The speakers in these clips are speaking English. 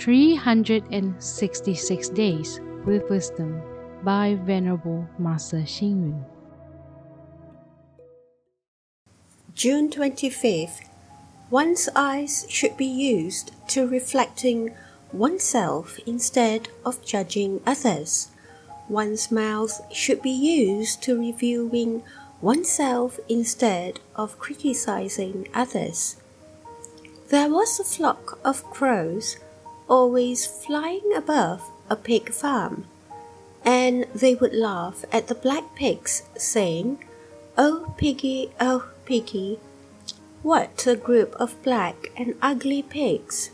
366 Days with Wisdom by Venerable Master Hsing Yun. June 25th. One's eyes should be used to reflecting oneself instead of judging others. One's mouth should be used to reviewing oneself instead of criticizing others. There was a flock of crows always flying above a pig farm, and they would laugh at the black pigs, saying, Oh, piggy, oh, piggy, what a group of black and ugly pigs!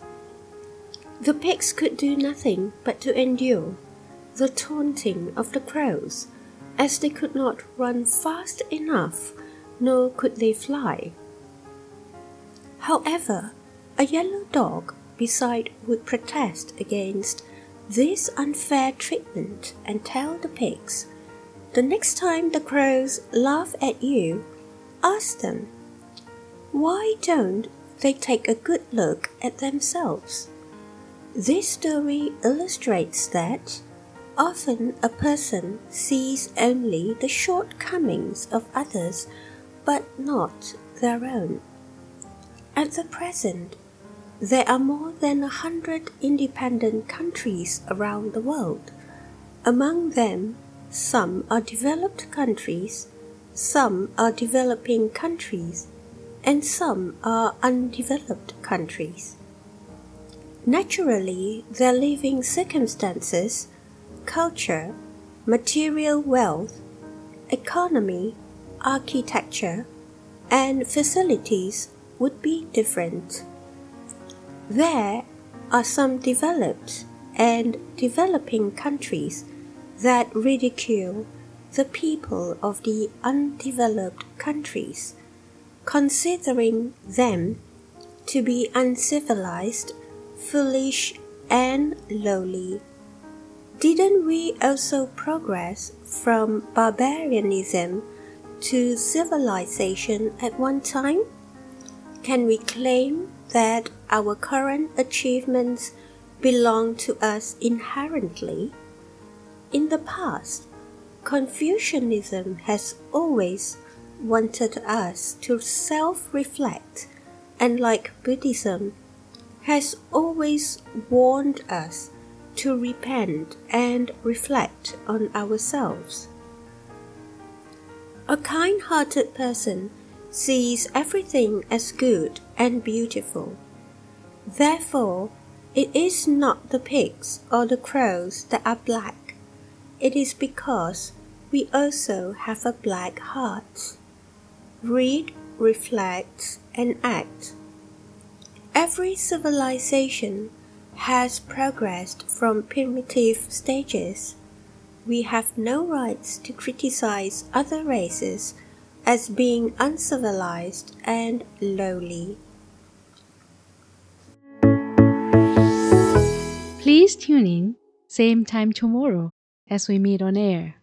The pigs could do nothing but to endure the taunting of the crows, as they could not run fast enough, nor could they fly. However, a yellow dog beside would protest against this unfair treatment and tell the pigs, the next time the crows laugh at you, ask them, why don't they take a good look at themselves? This story illustrates that often a person sees only the shortcomings of others but not their own. At the present, there are more than a hundred independent countries around the world. Among them, some are developed countries, some are developing countries, and some are undeveloped countries. Naturally, their living circumstances, culture, material wealth, economy, architecture, and facilities would be different. There are some developed and developing countries that ridicule the people of the undeveloped countries, considering them to be uncivilized, foolish, and lowly. Didn't we also progress from barbarianism to civilization at one time? Can we claim that our current achievements belong to us inherently. In the past, Confucianism has always wanted us to self reflect, and like Buddhism, has always warned us to repent and reflect on ourselves. A kind hearted person sees everything as good and beautiful. Therefore, it is not the pigs or the crows that are black. It is because we also have a black heart. Read, reflect, and act. Every civilization has progressed from primitive stages. We have no rights to criticize other races as being uncivilized and lowly. Please tune in, same time tomorrow as we meet on air.